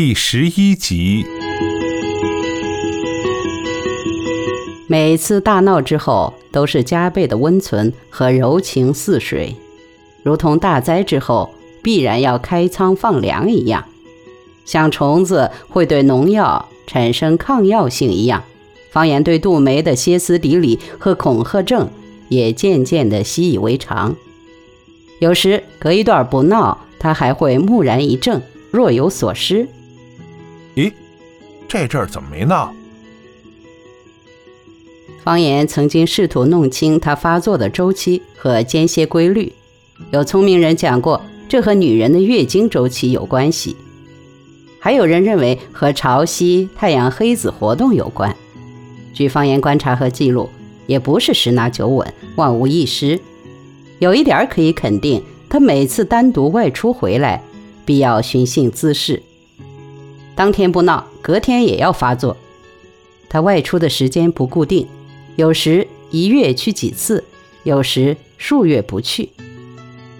第十一集。每次大闹之后，都是加倍的温存和柔情似水，如同大灾之后必然要开仓放粮一样，像虫子会对农药产生抗药性一样，方言对杜梅的歇斯底里和恐吓症也渐渐的习以为常。有时隔一段不闹，他还会木然一怔，若有所失。这阵儿怎么没闹？方言曾经试图弄清他发作的周期和间歇规律。有聪明人讲过，这和女人的月经周期有关系；还有人认为和潮汐、太阳黑子活动有关。据方言观察和记录，也不是十拿九稳、万无一失。有一点可以肯定，他每次单独外出回来，必要寻衅滋事。当天不闹，隔天也要发作。他外出的时间不固定。有时一月去几次，有时数月不去。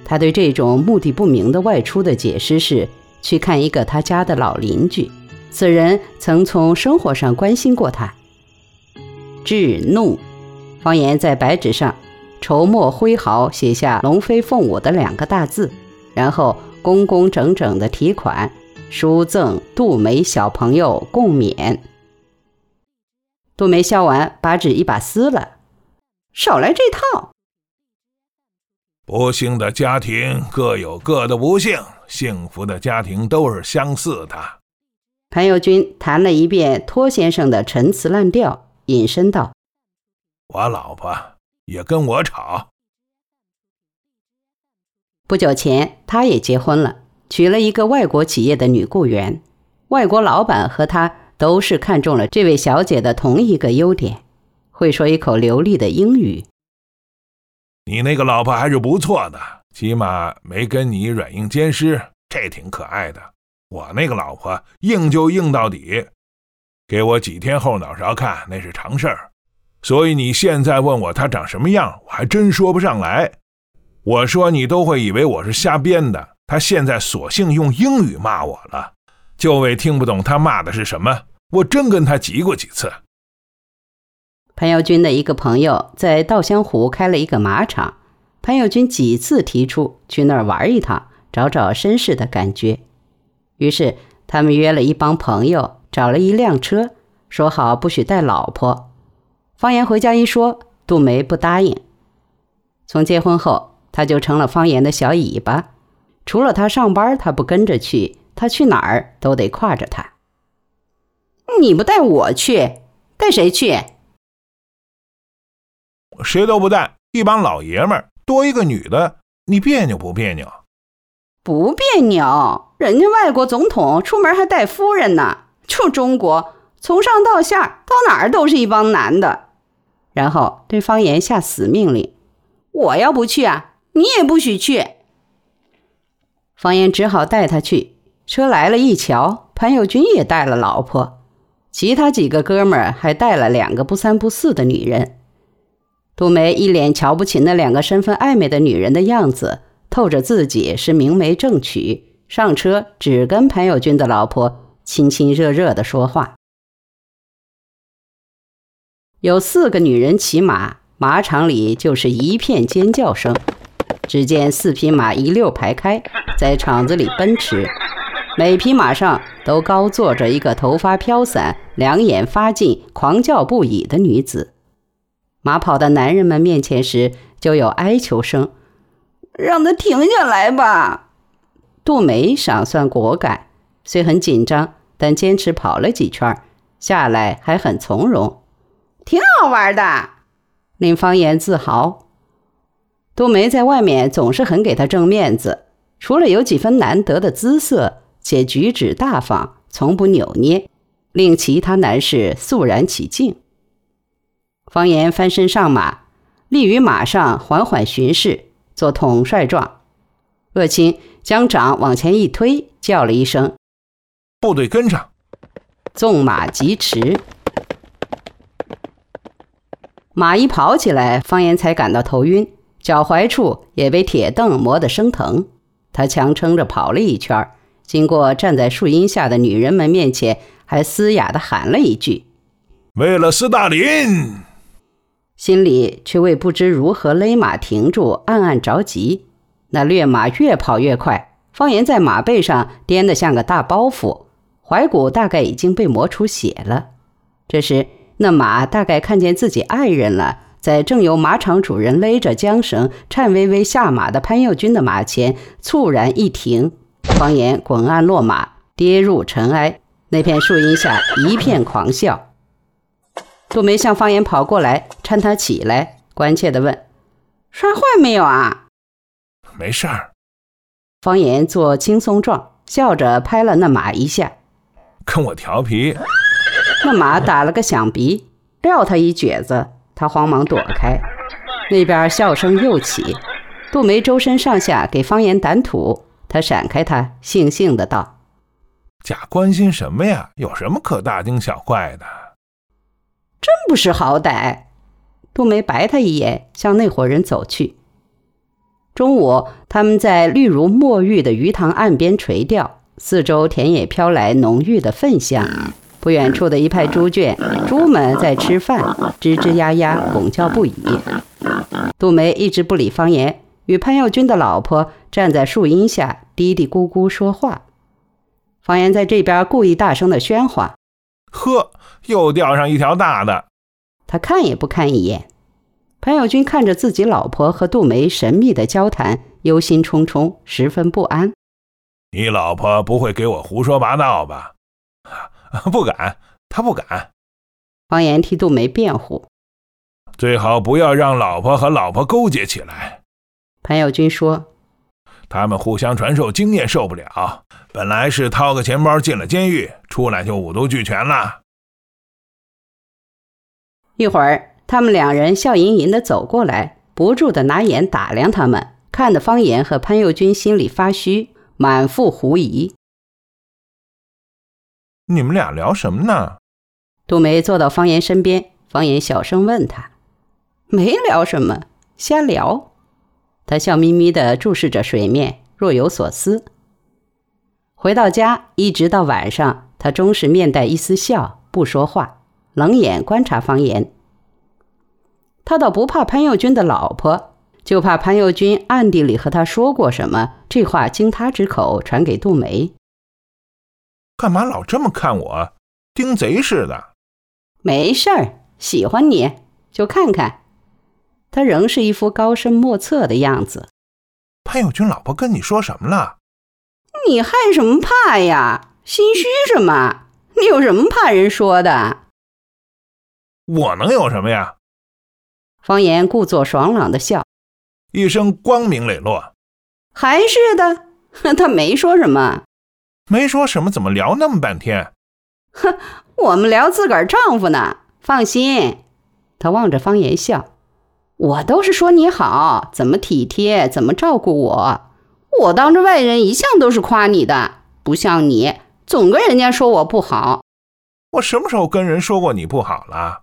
他对这种目的不明的外出的解释是去看一个他家的老邻居，此人曾从生活上关心过他。智怒，方言在白纸上筹墨挥毫写下“龙飞凤舞”的两个大字，然后工工整整的提款，书赠杜梅小朋友共勉。杜梅笑完，把纸一把撕了，少来这套。不幸的家庭各有各的不幸，幸福的家庭都是相似的。潘友军谈了一遍托先生的陈词滥调，引申道：“我老婆也跟我吵。不久前，他也结婚了，娶了一个外国企业的女雇员，外国老板和他。”都是看中了这位小姐的同一个优点，会说一口流利的英语。你那个老婆还是不错的，起码没跟你软硬兼施，这挺可爱的。我那个老婆硬就硬到底，给我几天后脑勺看那是常事儿。所以你现在问我她长什么样，我还真说不上来。我说你都会以为我是瞎编的。他现在索性用英语骂我了。就为听不懂他骂的是什么，我真跟他急过几次。潘耀军的一个朋友在稻香湖开了一个马场，潘耀军几次提出去那儿玩一趟，找找绅士的感觉。于是他们约了一帮朋友，找了一辆车，说好不许带老婆。方言回家一说，杜梅不答应。从结婚后，他就成了方言的小尾巴，除了他上班，他不跟着去。他去哪儿都得挎着他。你不带我去，带谁去？谁都不带，一帮老爷们儿多一个女的，你别扭不别扭？不别扭，人家外国总统出门还带夫人呢。就中国，从上到下到哪儿都是一帮男的。然后对方言下死命令：我要不去啊，你也不许去。方言只好带他去。车来了，一瞧，潘友军也带了老婆，其他几个哥们儿还带了两个不三不四的女人。杜梅一脸瞧不起那两个身份暧昧的女人的样子，透着自己是明媒正娶，上车只跟潘友军的老婆亲亲热热的说话。有四个女人骑马，马场里就是一片尖叫声。只见四匹马一溜排开，在场子里奔驰。每匹马上都高坐着一个头发飘散、两眼发劲、狂叫不已的女子。马跑到男人们面前时，就有哀求声：“让他停下来吧。”杜梅赏算果敢，虽很紧张，但坚持跑了几圈，下来还很从容，挺好玩的，令方言自豪。杜梅在外面总是很给他挣面子，除了有几分难得的姿色。且举止大方，从不扭捏，令其他男士肃然起敬。方言翻身上马，立于马上缓缓巡视，做统帅状。鄂青将掌往前一推，叫了一声：“部队跟上！”纵马疾驰。马一跑起来，方言才感到头晕，脚踝处也被铁凳磨得生疼。他强撑着跑了一圈经过站在树荫下的女人们面前，还嘶哑地喊了一句：“为了斯大林。”心里却为不知如何勒马停住，暗暗着急。那劣马越跑越快，方言在马背上颠得像个大包袱，踝骨大概已经被磨出血了。这时，那马大概看见自己爱人了，在正由马场主人勒着缰绳、颤巍巍下马的潘佑军的马前猝然一停，方言滚鞍落马，跌入尘埃。那片树荫下一片狂笑。杜梅向方言跑过来，搀他起来，关切地问：“摔坏没有啊？”“没事儿。”方言做轻松状，笑着拍了那马一下，“跟我调皮。”那马打了个响鼻，撂他一蹶子，他慌忙躲开。那边笑声又起，杜梅周身上下给方言掸土，他闪开他，悻悻的道：“假关心什么呀？有什么可大惊小怪的？”真不识好歹。杜梅白他一眼，向那伙人走去。中午，他们在绿如墨玉的鱼塘岸边垂钓，四周田野飘来浓郁的粪香。不远处的一派猪圈，猪们在吃饭，吱吱呀呀，拱叫不已。杜梅一直不理方言，与潘耀军的老婆站在树荫下嘀嘀咕咕说话。方言在这边故意大声的喧哗：“呵，又钓上一条大的。”他看也不看一眼。潘耀军看着自己老婆和杜梅神秘的交谈，忧心忡忡，十分不安。你老婆不会给我胡说八道吧？不敢，他不敢。方言替杜梅辩护：“最好不要让老婆和老婆勾结起来。”潘友军说：“他们互相传授经验受不了。本来是掏个钱包进了监狱，出来就五毒俱全了。”一会儿，他们两人笑吟吟地走过来，不住地拿眼打量他们，看得方言和潘友军心里发虚，满腹狐疑。你们俩聊什么呢？杜梅坐到方言身边，方言小声问他：“没聊什么，瞎聊。”他笑眯眯地注视着水面，若有所思。回到家，一直到晚上，他终是面带一丝笑，不说话，冷眼观察方言。他倒不怕潘佑军的老婆，就怕潘佑军暗地里和他说过什么，这话经他之口传给杜梅。干嘛老这么看我，盯贼似的？没事儿，喜欢你就看看。他仍是一副高深莫测的样子。潘友军老婆跟你说什么了？你害什么怕呀？心虚什么？你有什么怕人说的？我能有什么呀？方言故作爽朗的笑，一声光明磊落。还是的，他没说什么。没说什么，怎么聊那么半天？哼，我们聊自个儿丈夫呢。放心，他望着方言笑。我都是说你好，怎么体贴，怎么照顾我。我当着外人一向都是夸你的，不像你，总跟人家说我不好。我什么时候跟人说过你不好了？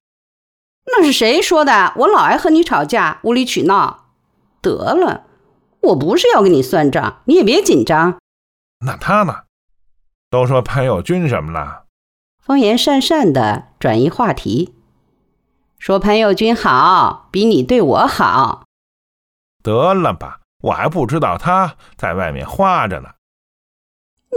那是谁说的？我老爱和你吵架，无理取闹。得了，我不是要跟你算账，你也别紧张。那他呢？都说潘友军什么了？方言讪讪的转移话题，说潘友军好，比你对我好。得了吧，我还不知道他在外面花着呢。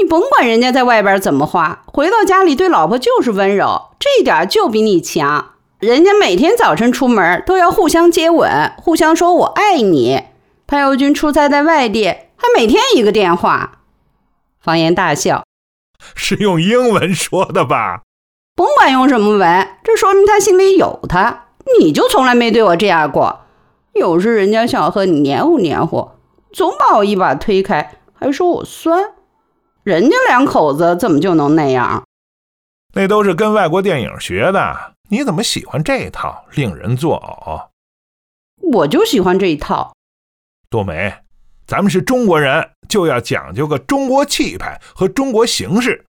你甭管人家在外边怎么花，回到家里对老婆就是温柔，这点就比你强。人家每天早晨出门都要互相接吻，互相说我爱你。潘友军出差在外地，还每天一个电话。方言大笑。是用英文说的吧？甭管用什么文，这说明他心里有他。你就从来没对我这样过。有时人家想和你黏糊黏糊，总把我一把推开，还说我酸。人家两口子怎么就能那样？那都是跟外国电影学的。你怎么喜欢这一套？令人作呕。我就喜欢这一套。多美。咱们是中国人，就要讲究个中国气派和中国形式。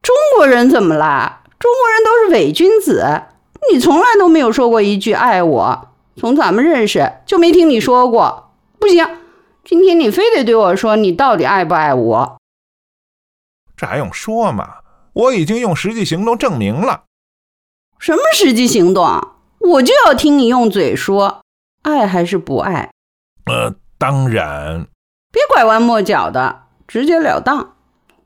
中国人怎么了？中国人都是伪君子。你从来都没有说过一句爱我，从咱们认识就没听你说过。不行，今天你非得对我说，你到底爱不爱我？这还用说吗？我已经用实际行动证明了。什么实际行动？我就要听你用嘴说，爱还是不爱？呃，当然。别拐弯抹角的，直截了当。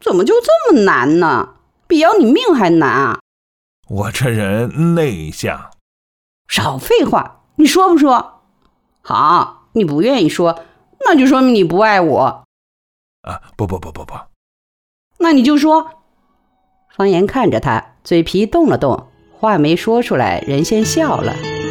怎么就这么难呢？比要你命还难啊！我这人内向。少废话，你说不说？好，你不愿意说，那就说明你不爱我。啊，不不不不不。那你就说。方言看着他，嘴皮动了动，话没说出来，人先笑了。